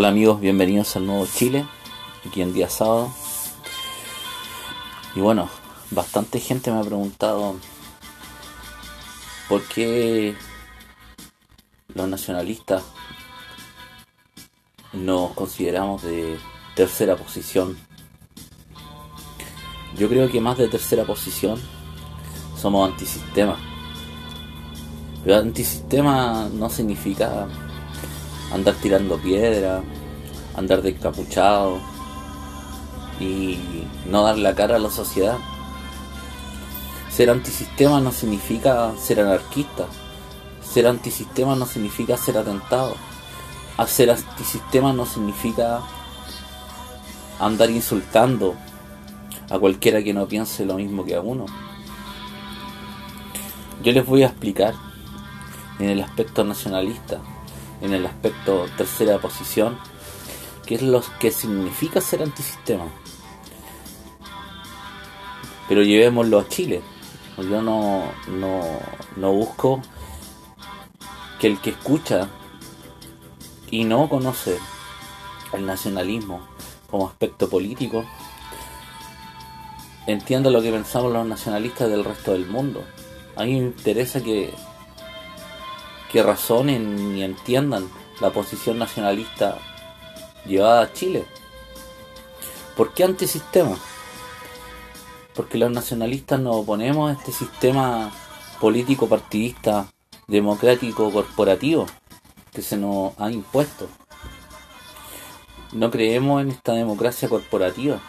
Hola amigos, bienvenidos al nuevo Chile, aquí en día sábado. Y bueno, bastante gente me ha preguntado por qué los nacionalistas nos consideramos de tercera posición. Yo creo que más de tercera posición somos antisistema. Pero antisistema no significa andar tirando piedra, andar descapuchado y no dar la cara a la sociedad. Ser antisistema no significa ser anarquista. Ser antisistema no significa ser atentado. Ser antisistema no significa andar insultando a cualquiera que no piense lo mismo que a uno. Yo les voy a explicar en el aspecto nacionalista en el aspecto tercera posición, que es lo que significa ser antisistema. Pero llevémoslo a Chile. Yo no, no, no busco que el que escucha y no conoce el nacionalismo como aspecto político entienda lo que pensamos los nacionalistas del resto del mundo. A mí me interesa que que razonen y entiendan la posición nacionalista llevada a Chile. ¿Por qué antisistema? Porque los nacionalistas nos oponemos a este sistema político partidista democrático corporativo que se nos ha impuesto. No creemos en esta democracia corporativa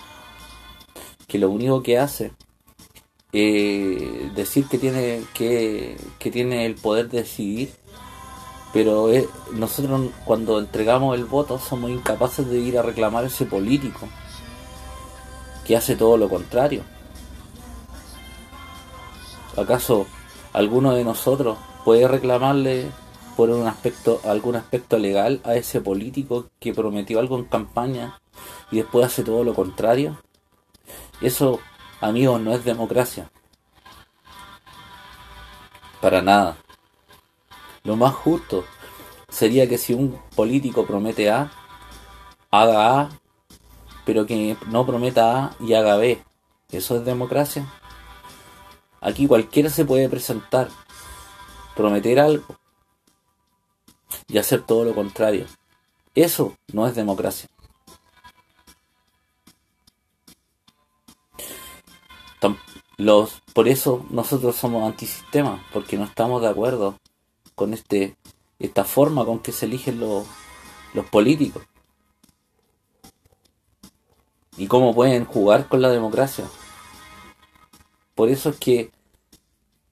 que lo único que hace es decir que tiene que, que tiene el poder de decidir pero nosotros cuando entregamos el voto somos incapaces de ir a reclamar ese político que hace todo lo contrario. ¿Acaso alguno de nosotros puede reclamarle por un aspecto, algún aspecto legal a ese político que prometió algo en campaña y después hace todo lo contrario? Eso, amigos, no es democracia. Para nada. Lo más justo sería que si un político promete A, haga A, pero que no prometa A y haga B. ¿Eso es democracia? Aquí cualquiera se puede presentar, prometer algo y hacer todo lo contrario. Eso no es democracia. Los, por eso nosotros somos antisistema, porque no estamos de acuerdo con este, esta forma con que se eligen los, los políticos. Y cómo pueden jugar con la democracia. Por eso es que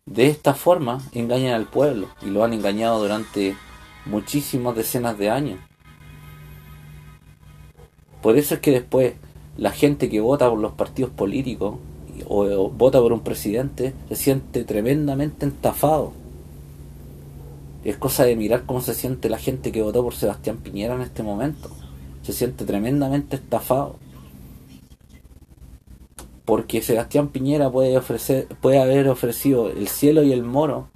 de esta forma engañan al pueblo y lo han engañado durante muchísimas decenas de años. Por eso es que después la gente que vota por los partidos políticos o, o vota por un presidente se siente tremendamente entafado es cosa de mirar cómo se siente la gente que votó por Sebastián Piñera en este momento. Se siente tremendamente estafado. Porque Sebastián Piñera puede ofrecer, puede haber ofrecido el cielo y el moro.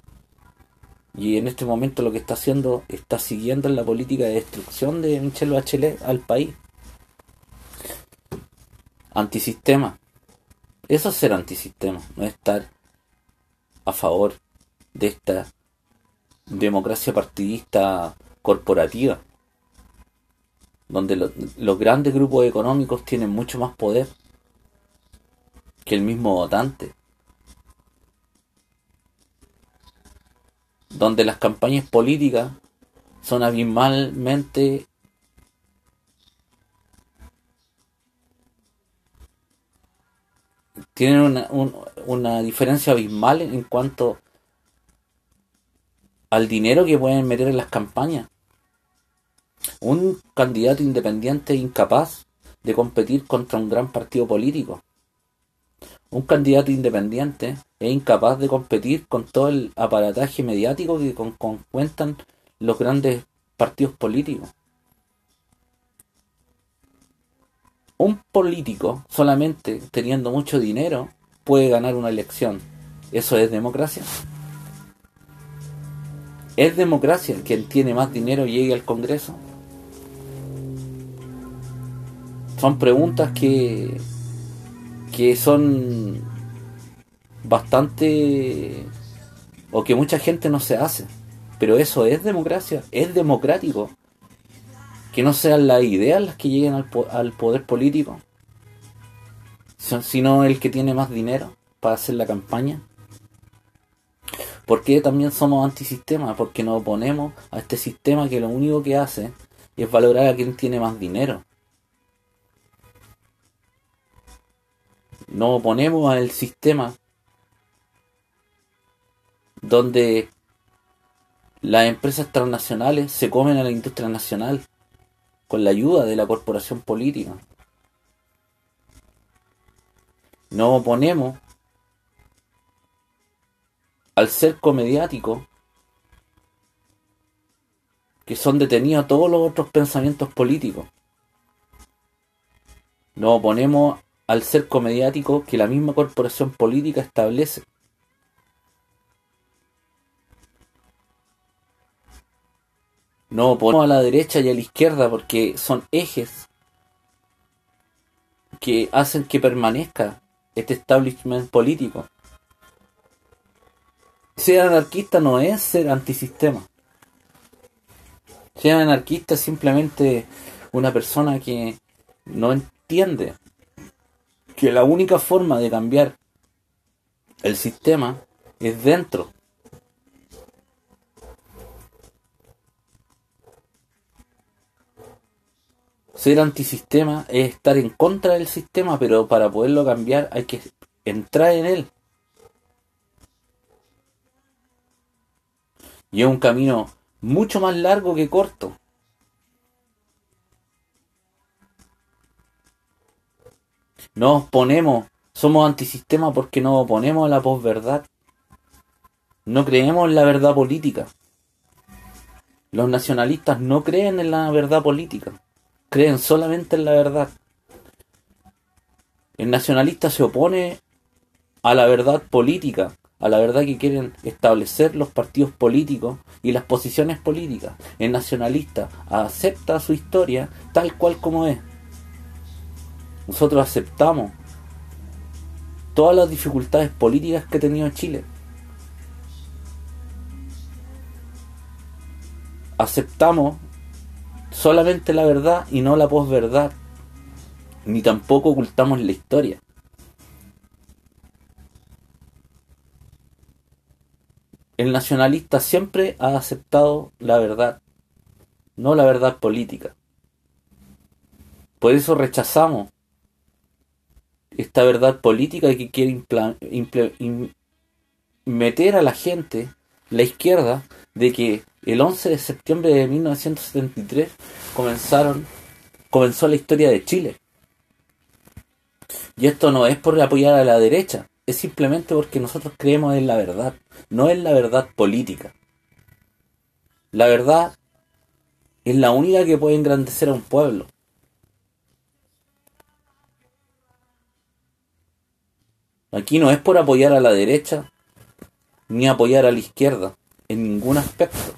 Y en este momento lo que está haciendo, está siguiendo en la política de destrucción de Michelle Bachelet al país. Antisistema. Eso es ser antisistema, no estar a favor de esta democracia partidista corporativa, donde los grandes grupos económicos tienen mucho más poder que el mismo votante, donde las campañas políticas son abismalmente tienen una, una diferencia abismal en cuanto al dinero que pueden meter en las campañas. Un candidato independiente incapaz de competir contra un gran partido político. Un candidato independiente es incapaz de competir con todo el aparataje mediático que con, cuentan los grandes partidos políticos. Un político solamente teniendo mucho dinero puede ganar una elección. ¿Eso es democracia? ¿Es democracia quien tiene más dinero llegue al Congreso? Son preguntas que, que son bastante o que mucha gente no se hace. Pero eso es democracia, es democrático. Que no sean las ideas las que lleguen al, al poder político, sino el que tiene más dinero para hacer la campaña. ¿Por qué también somos antisistema? Porque nos oponemos a este sistema que lo único que hace es valorar a quien tiene más dinero. Nos oponemos al sistema donde las empresas transnacionales se comen a la industria nacional con la ayuda de la corporación política. Nos oponemos al cerco mediático que son detenidos todos los otros pensamientos políticos. Nos oponemos al cerco mediático que la misma corporación política establece. Nos oponemos a la derecha y a la izquierda porque son ejes que hacen que permanezca este establishment político. Ser anarquista no es ser antisistema. Ser anarquista es simplemente una persona que no entiende que la única forma de cambiar el sistema es dentro. Ser antisistema es estar en contra del sistema, pero para poderlo cambiar hay que entrar en él. Y es un camino mucho más largo que corto. Nos oponemos, somos antisistema porque nos oponemos a la posverdad. No creemos en la verdad política. Los nacionalistas no creen en la verdad política, creen solamente en la verdad. El nacionalista se opone a la verdad política, a la verdad que quieren establecer los partidos políticos y las posiciones políticas. El nacionalista acepta su historia tal cual como es. Nosotros aceptamos todas las dificultades políticas que ha tenido Chile. Aceptamos solamente la verdad y no la posverdad. Ni tampoco ocultamos la historia. El nacionalista siempre ha aceptado la verdad, no la verdad política. Por eso rechazamos esta verdad política que quiere meter a la gente, la izquierda, de que el 11 de septiembre de 1973 comenzaron, comenzó la historia de Chile. Y esto no es por apoyar a la derecha, es simplemente porque nosotros creemos en la verdad, no en la verdad política. La verdad es la única que puede engrandecer a un pueblo. Aquí no es por apoyar a la derecha ni apoyar a la izquierda en ningún aspecto.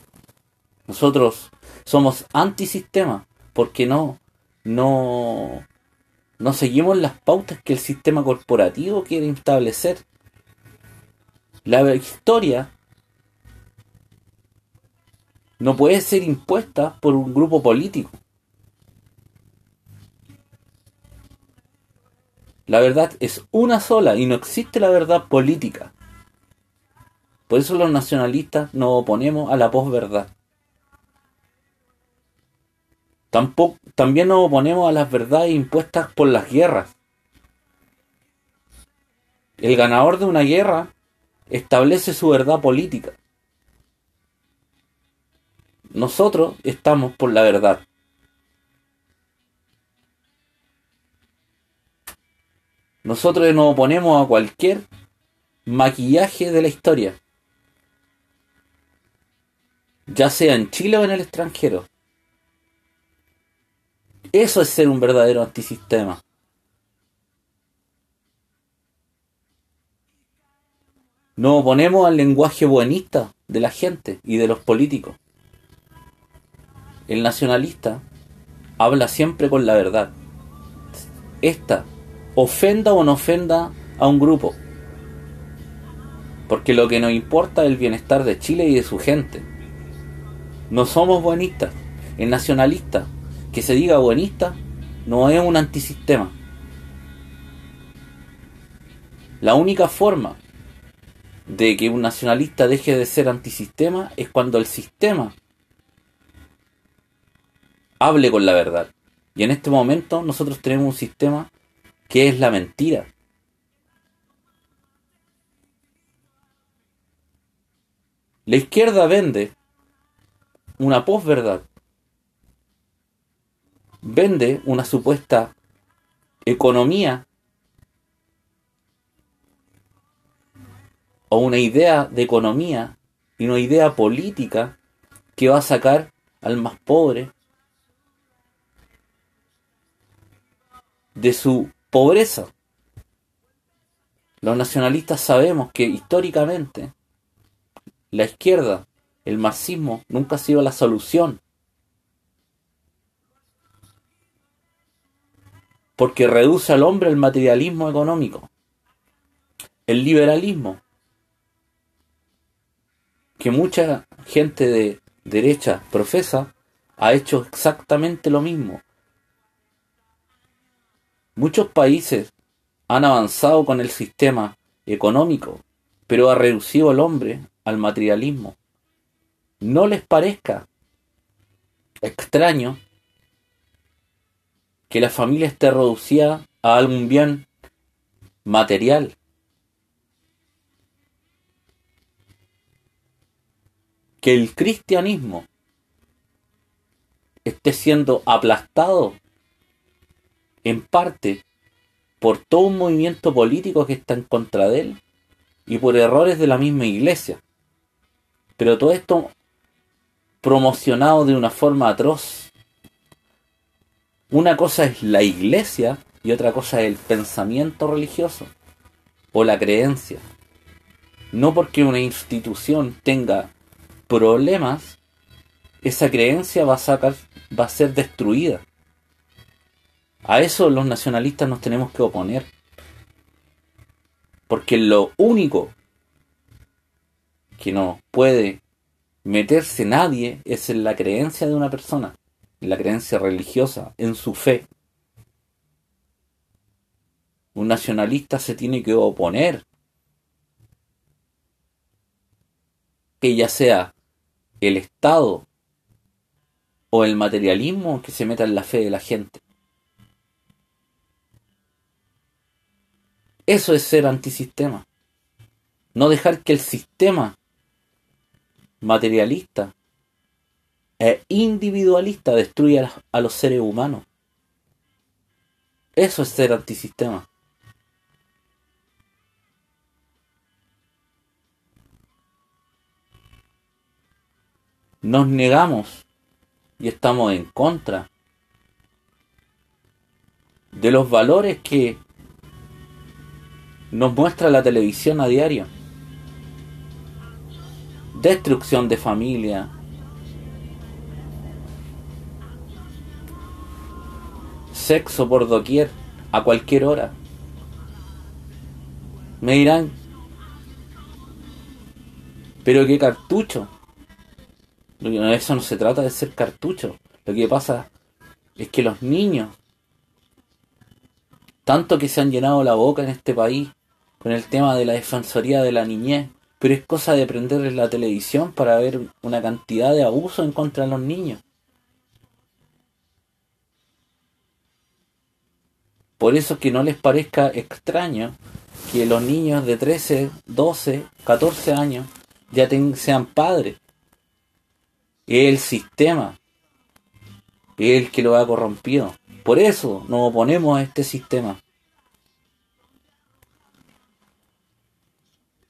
Nosotros somos antisistema porque no no no seguimos las pautas que el sistema corporativo quiere establecer. La historia no puede ser impuesta por un grupo político. La verdad es una sola y no existe la verdad política. Por eso los nacionalistas nos oponemos a la posverdad. También nos oponemos a las verdades impuestas por las guerras. El ganador de una guerra establece su verdad política. Nosotros estamos por la verdad. Nosotros nos oponemos a cualquier maquillaje de la historia, ya sea en Chile o en el extranjero. Eso es ser un verdadero antisistema. Nos oponemos al lenguaje buenista de la gente y de los políticos. El nacionalista habla siempre con la verdad, esta ofenda o no ofenda a un grupo. Porque lo que nos importa es el bienestar de Chile y de su gente. No somos buenistas. El nacionalista que se diga buenista no es un antisistema. La única forma de que un nacionalista deje de ser antisistema es cuando el sistema hable con la verdad. Y en este momento nosotros tenemos un sistema que es la mentira. La izquierda vende una posverdad. Vende una supuesta economía o una idea de economía y una idea política que va a sacar al más pobre de su pobreza. Los nacionalistas sabemos que históricamente la izquierda, el marxismo, nunca ha sido la solución. Porque reduce al hombre el materialismo económico. El liberalismo, que mucha gente de derecha profesa, ha hecho exactamente lo mismo. Muchos países han avanzado con el sistema económico, pero ha reducido al hombre al materialismo. No les parezca extraño que la familia esté reducida a algún bien material. Que el cristianismo esté siendo aplastado en parte por todo un movimiento político que está en contra de él y por errores de la misma iglesia. Pero todo esto promocionado de una forma atroz. Una cosa es la iglesia y otra cosa es el pensamiento religioso o la creencia. No porque una institución tenga problemas, esa creencia va a, sacar, va a ser destruida. A eso los nacionalistas nos tenemos que oponer. Porque lo único que no puede meterse nadie es en la creencia de una persona, en la creencia religiosa, en su fe. Un nacionalista se tiene que oponer. Que ya sea el Estado o el materialismo que se meta en la fe de la gente. Eso es ser antisistema. No dejar que el sistema materialista e individualista destruya a los seres humanos. Eso es ser antisistema. Nos negamos y estamos en contra de los valores que nos muestra la televisión a diario. Destrucción de familia. Sexo por doquier, a cualquier hora. Me dirán, pero qué cartucho. Eso no se trata de ser cartucho. Lo que pasa es que los niños, tanto que se han llenado la boca en este país con el tema de la defensoría de la niñez, pero es cosa de prenderles la televisión para ver una cantidad de abusos en contra de los niños. Por eso que no les parezca extraño que los niños de 13, 12, 14 años ya sean padres. Es el sistema, es el que lo ha corrompido. Por eso nos oponemos a este sistema.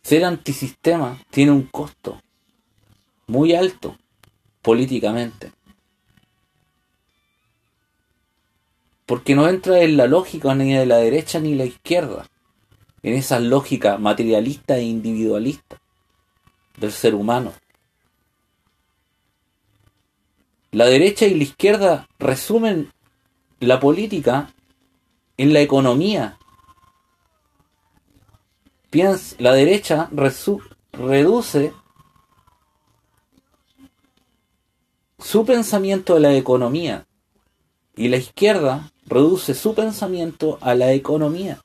Ser antisistema tiene un costo muy alto políticamente. Porque no entra en la lógica ni de la derecha ni de la izquierda, en esa lógica materialista e individualista del ser humano. La derecha y la izquierda resumen la política en la economía. Piensa, la derecha reduce su pensamiento a la economía y la izquierda reduce su pensamiento a la economía.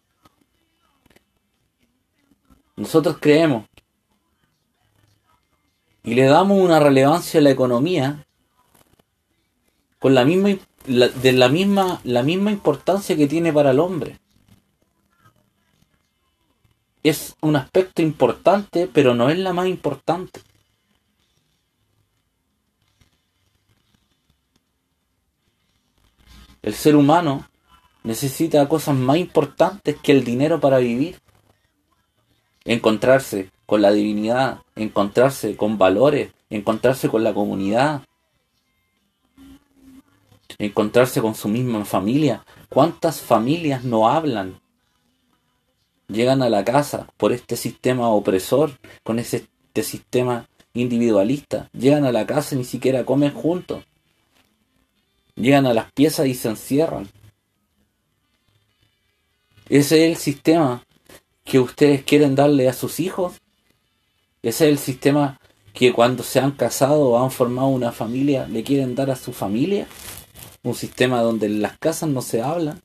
Nosotros creemos y le damos una relevancia a la economía con la misma de la misma la misma importancia que tiene para el hombre. Es un aspecto importante, pero no es la más importante. El ser humano necesita cosas más importantes que el dinero para vivir. Encontrarse con la divinidad, encontrarse con valores, encontrarse con la comunidad, encontrarse con su misma familia. ¿Cuántas familias no hablan? Llegan a la casa por este sistema opresor, con este sistema individualista. Llegan a la casa y ni siquiera comen juntos. Llegan a las piezas y se encierran. Ese es el sistema que ustedes quieren darle a sus hijos. Ese es el sistema que cuando se han casado o han formado una familia le quieren dar a su familia. Un sistema donde en las casas no se hablan.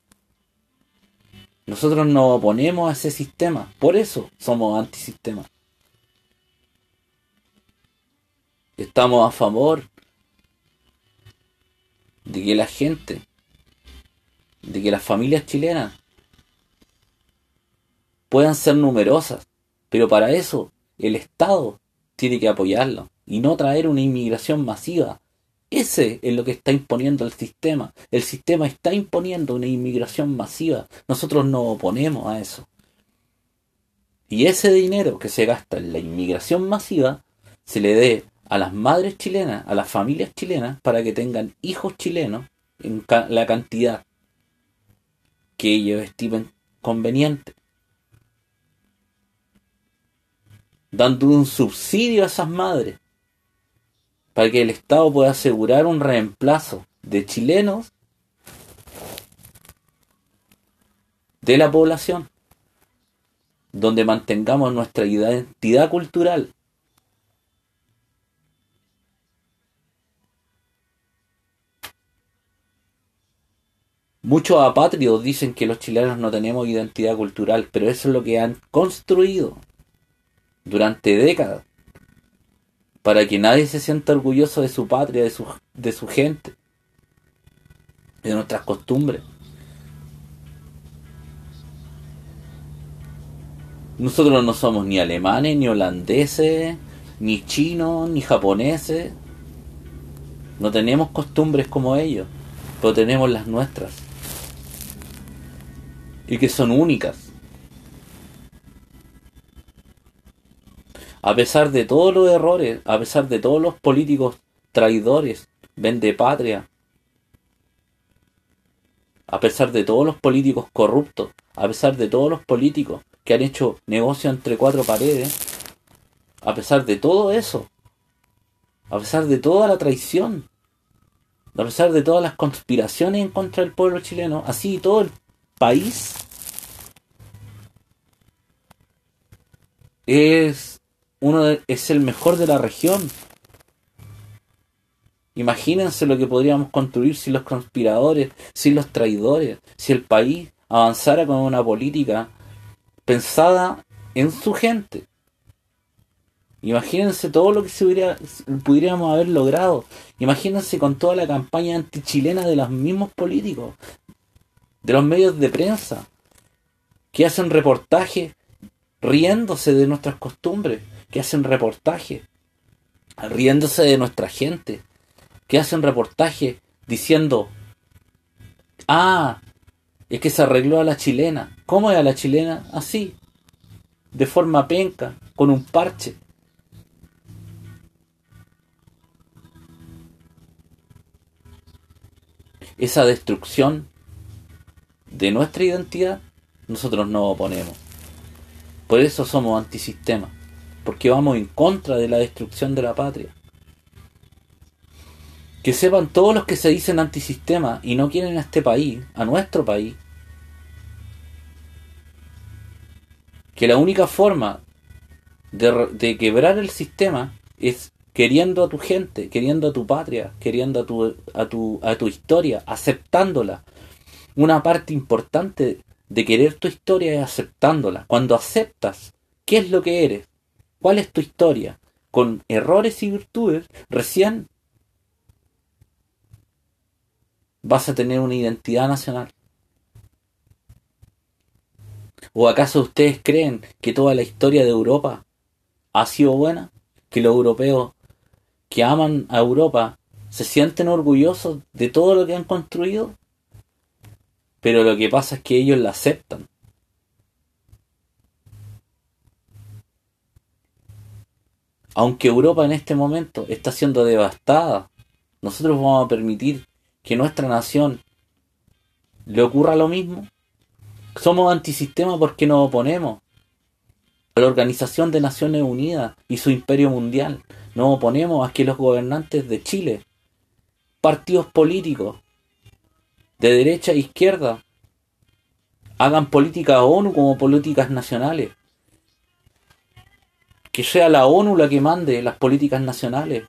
Nosotros nos oponemos a ese sistema. Por eso somos antisistema. Estamos a favor de que la gente, de que las familias chilenas puedan ser numerosas, pero para eso el Estado tiene que apoyarlo y no traer una inmigración masiva. Ese es lo que está imponiendo el sistema. El sistema está imponiendo una inmigración masiva. Nosotros nos oponemos a eso. Y ese dinero que se gasta en la inmigración masiva se le dé a las madres chilenas, a las familias chilenas, para que tengan hijos chilenos en la cantidad que ellos estimen conveniente. Dando un subsidio a esas madres para que el Estado pueda asegurar un reemplazo de chilenos de la población, donde mantengamos nuestra identidad cultural, Muchos apátridos dicen que los chilenos no tenemos identidad cultural, pero eso es lo que han construido durante décadas para que nadie se sienta orgulloso de su patria, de su, de su gente, de nuestras costumbres. Nosotros no somos ni alemanes, ni holandeses, ni chinos, ni japoneses. No tenemos costumbres como ellos, pero tenemos las nuestras y que son únicas. A pesar de todos los errores, a pesar de todos los políticos traidores, vende patria, a pesar de todos los políticos corruptos, a pesar de todos los políticos que han hecho negocio entre cuatro paredes, a pesar de todo eso, a pesar de toda la traición, a pesar de todas las conspiraciones en contra del pueblo chileno, así todo el país es uno es el mejor de la región. Imagínense lo que podríamos construir si los conspiradores, si los traidores, si el país avanzara con una política pensada en su gente. Imagínense todo lo que se hubiera, haber logrado. Imagínense con toda la campaña antichilena de los mismos políticos, de los medios de prensa, que hacen reportajes riéndose de nuestras costumbres, que hacen reportajes, riéndose de nuestra gente, que hacen reportajes diciendo, ah, es que se arregló a la chilena. ¿Cómo es a la chilena? Así, de forma penca, con un parche. Esa destrucción de nuestra identidad, nosotros no oponemos. Por eso somos antisistema, porque vamos en contra de la destrucción de la patria. Que sepan todos los que se dicen antisistema y no quieren a este país, a nuestro país, que la única forma de, de quebrar el sistema es queriendo a tu gente, queriendo a tu patria, queriendo a tu, a tu, a tu historia, aceptándola. Una parte importante de querer tu historia es aceptándola. Cuando aceptas qué es lo que eres, cuál es tu historia, con errores y virtudes, recién vas a tener una identidad nacional. ¿O acaso ustedes creen que toda la historia de Europa ha sido buena? ¿Que los europeos que aman a Europa se sienten orgullosos de todo lo que han construido? Pero lo que pasa es que ellos la aceptan. Aunque Europa en este momento está siendo devastada, nosotros vamos a permitir que nuestra nación le ocurra lo mismo. Somos antisistema porque nos oponemos a la Organización de Naciones Unidas y su imperio mundial. Nos oponemos a que los gobernantes de Chile, partidos políticos, de derecha e izquierda hagan políticas ONU como políticas nacionales. Que sea la ONU la que mande las políticas nacionales.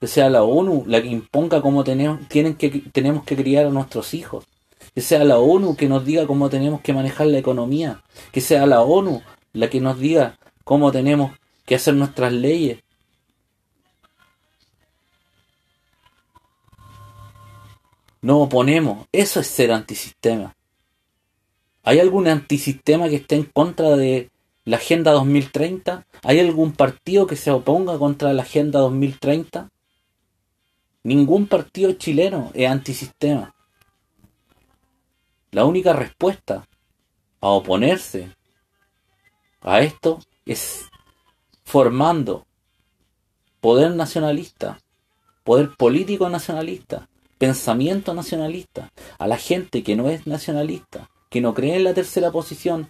Que sea la ONU la que imponga cómo tenemos, tienen que, tenemos que criar a nuestros hijos. Que sea la ONU que nos diga cómo tenemos que manejar la economía. Que sea la ONU la que nos diga cómo tenemos que hacer nuestras leyes. No oponemos. Eso es ser antisistema. ¿Hay algún antisistema que esté en contra de la Agenda 2030? ¿Hay algún partido que se oponga contra la Agenda 2030? Ningún partido chileno es antisistema. La única respuesta a oponerse a esto es formando poder nacionalista, poder político nacionalista, pensamiento nacionalista, a la gente que no es nacionalista, que no cree en la tercera posición,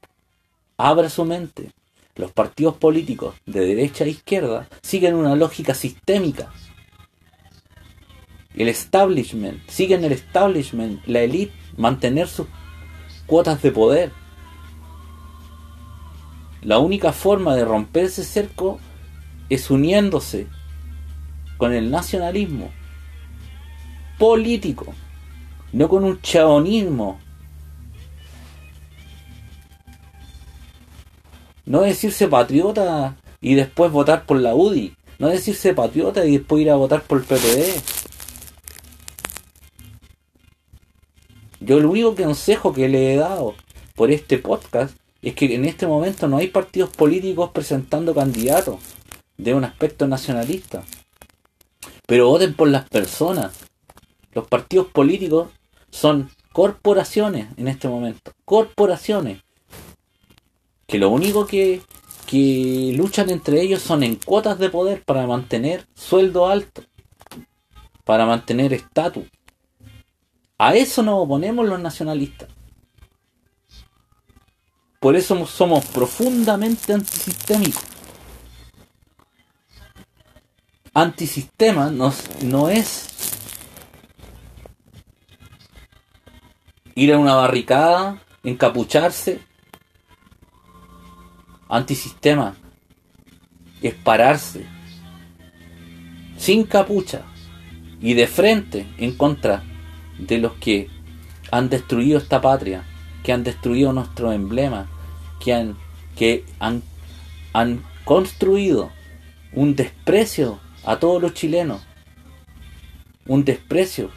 abra su mente. Los partidos políticos de derecha e izquierda siguen una lógica sistémica. El establishment, siguen el establishment, la élite, mantener sus cuotas de poder. La única forma de romper ese cerco es uniéndose con el nacionalismo político, no con un chaonismo. No decirse patriota y después votar por la UDI. No decirse patriota y después ir a votar por el PPD. Yo el único consejo que le he dado por este podcast es que en este momento no hay partidos políticos presentando candidatos de un aspecto nacionalista. Pero voten por las personas, los partidos políticos son corporaciones en este momento. Corporaciones. Que lo único que, que luchan entre ellos son en cuotas de poder para mantener sueldo alto. Para mantener estatus. A eso nos oponemos los nacionalistas. Por eso somos profundamente antisistémicos. Antisistema nos, no es ir a una barricada, encapucharse. Antisistema es pararse sin capucha y de frente en contra de los que han destruido esta patria, que han destruido nuestro emblema, que han, que han, han construido un desprecio a todos los chilenos, un desprecio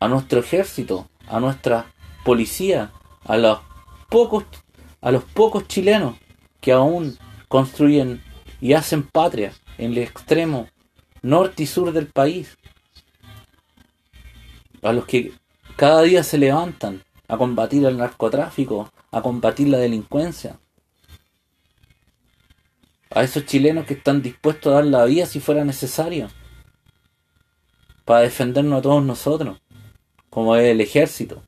a nuestro ejército, a nuestra policía, a los pocos, a los pocos chilenos que aún construyen y hacen patria en el extremo norte y sur del país, a los que cada día se levantan a combatir el narcotráfico, a combatir la delincuencia, a esos chilenos que están dispuestos a dar la vida si fuera necesario, para defendernos a todos nosotros como es el ejército.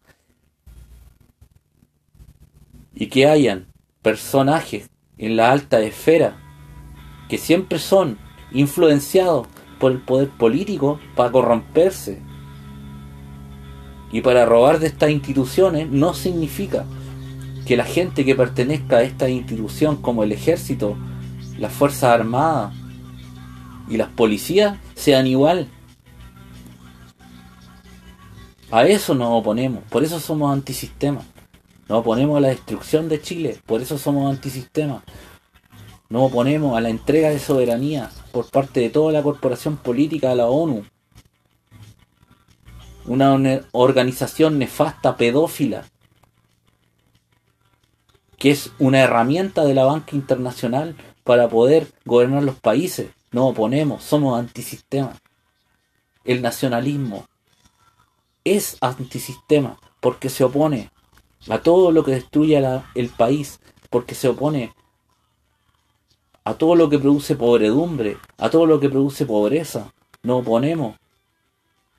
Y que hayan personajes en la alta esfera que siempre son influenciados por el poder político para corromperse. Y para robar de estas instituciones no significa que la gente que pertenezca a esta institución como el ejército, las Fuerzas Armadas y las policías sean igual. A eso nos oponemos, por eso somos antisistema. Nos oponemos a la destrucción de Chile, por eso somos antisistema. Nos oponemos a la entrega de soberanía por parte de toda la corporación política de la ONU. Una organización nefasta, pedófila, que es una herramienta de la banca internacional para poder gobernar los países. Nos oponemos, somos antisistema. El nacionalismo es antisistema porque se opone a todo lo que destruye el país, porque se opone a todo lo que produce pobredumbre, a todo lo que produce pobreza. Nos oponemos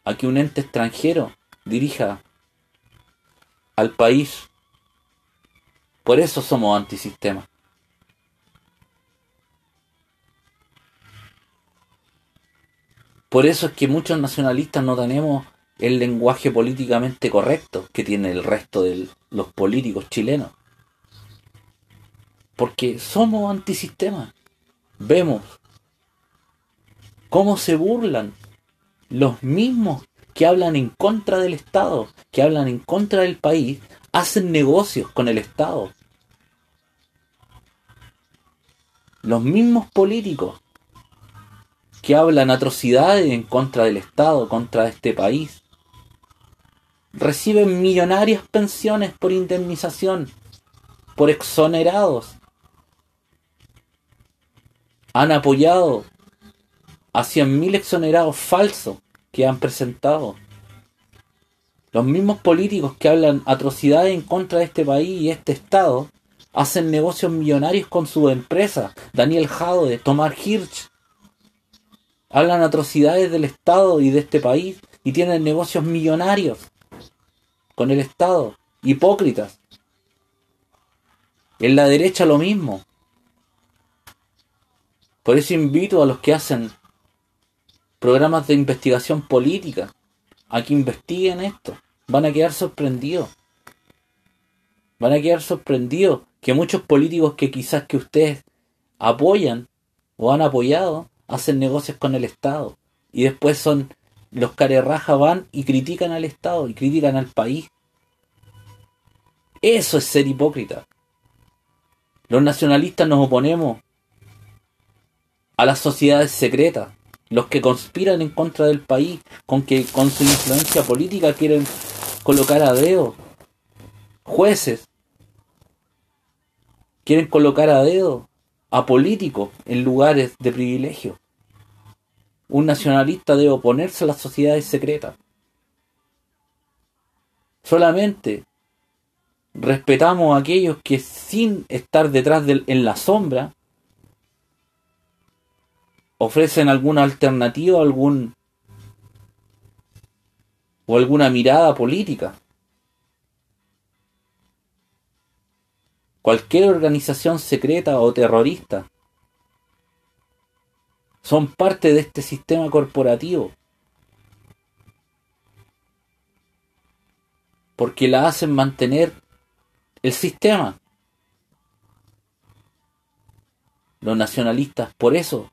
a que un ente extranjero dirija al país. Por eso somos antisistema. Por eso es que muchos nacionalistas no tenemos el lenguaje políticamente correcto que tiene el resto de los políticos chilenos. Porque somos antisistema vemos cómo se burlan los mismos que hablan en contra del Estado, que hablan en contra del país, hacen negocios con el Estado. Los mismos políticos que hablan atrocidades en contra del Estado, contra este país, reciben millonarias pensiones por indemnización, por exonerados, han apoyado a 100.000 exonerados falsos que han presentado. Los mismos políticos que hablan atrocidades en contra de este país y este Estado hacen negocios millonarios con su empresa. Daniel Jadwe, Tomás Hirsch. Hablan atrocidades del Estado y de este país y tienen negocios millonarios con el Estado. Hipócritas. En la derecha lo mismo. Por eso invito a los que hacen programas de investigación política a que investiguen esto. Van a quedar sorprendidos. Van a quedar sorprendidos que muchos políticos que quizás que ustedes apoyan o han apoyado hacen negocios con el Estado. Y después son los raja van y critican al Estado y critican al país. Eso es ser hipócrita. Los nacionalistas nos oponemos a las sociedades secretas, los que conspiran en contra del país, con que con su influencia política quieren colocar a dedo jueces, quieren colocar a dedo a políticos en lugares de privilegio. Un nacionalista debe oponerse a las sociedades secretas. Solamente respetamos a aquellos que sin estar detrás de, en la sombra ofrecen alguna alternativa, algún o alguna mirada política. Cualquier organización secreta o terrorista son parte de este sistema corporativo. Porque la hacen mantener el sistema. Los nacionalistas por eso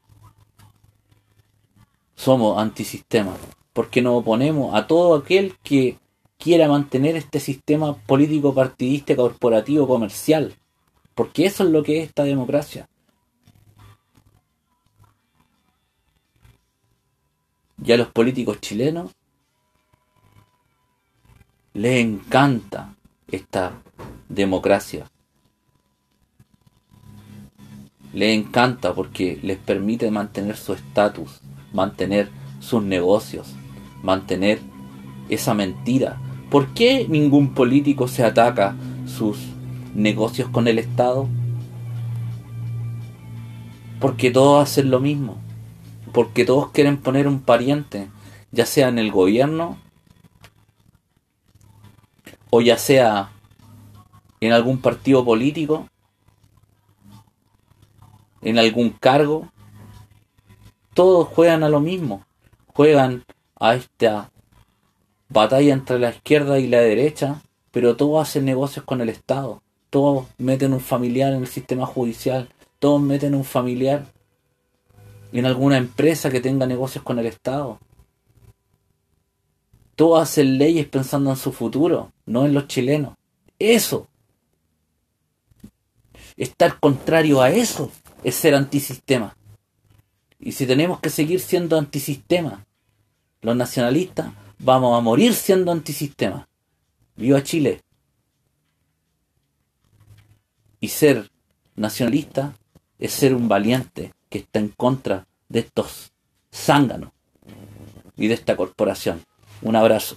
somos antisistema, porque nos oponemos a todo aquel que quiera mantener este sistema político partidista, corporativo, comercial, porque eso es lo que es esta democracia. Y a los políticos chilenos les encanta esta democracia. Les encanta porque les permite mantener su estatus mantener sus negocios, mantener esa mentira. ¿Por qué ningún político se ataca sus negocios con el Estado? Porque todos hacen lo mismo. Porque todos quieren poner un pariente, ya sea en el gobierno o ya sea en algún partido político, en algún cargo, todos juegan a lo mismo, juegan a esta batalla entre la izquierda y la derecha, pero todos hacen negocios con el Estado, todos meten un familiar en el sistema judicial, todos meten un familiar en alguna empresa que tenga negocios con el Estado. Todos hacen leyes pensando en su futuro, no en los chilenos. Eso. Estar contrario a eso es ser antisistema. Y si tenemos que seguir siendo antisistema, los nacionalistas vamos a morir siendo antisistema. Viva Chile. Y ser nacionalista es ser un valiente que está en contra de estos zánganos y de esta corporación. Un abrazo.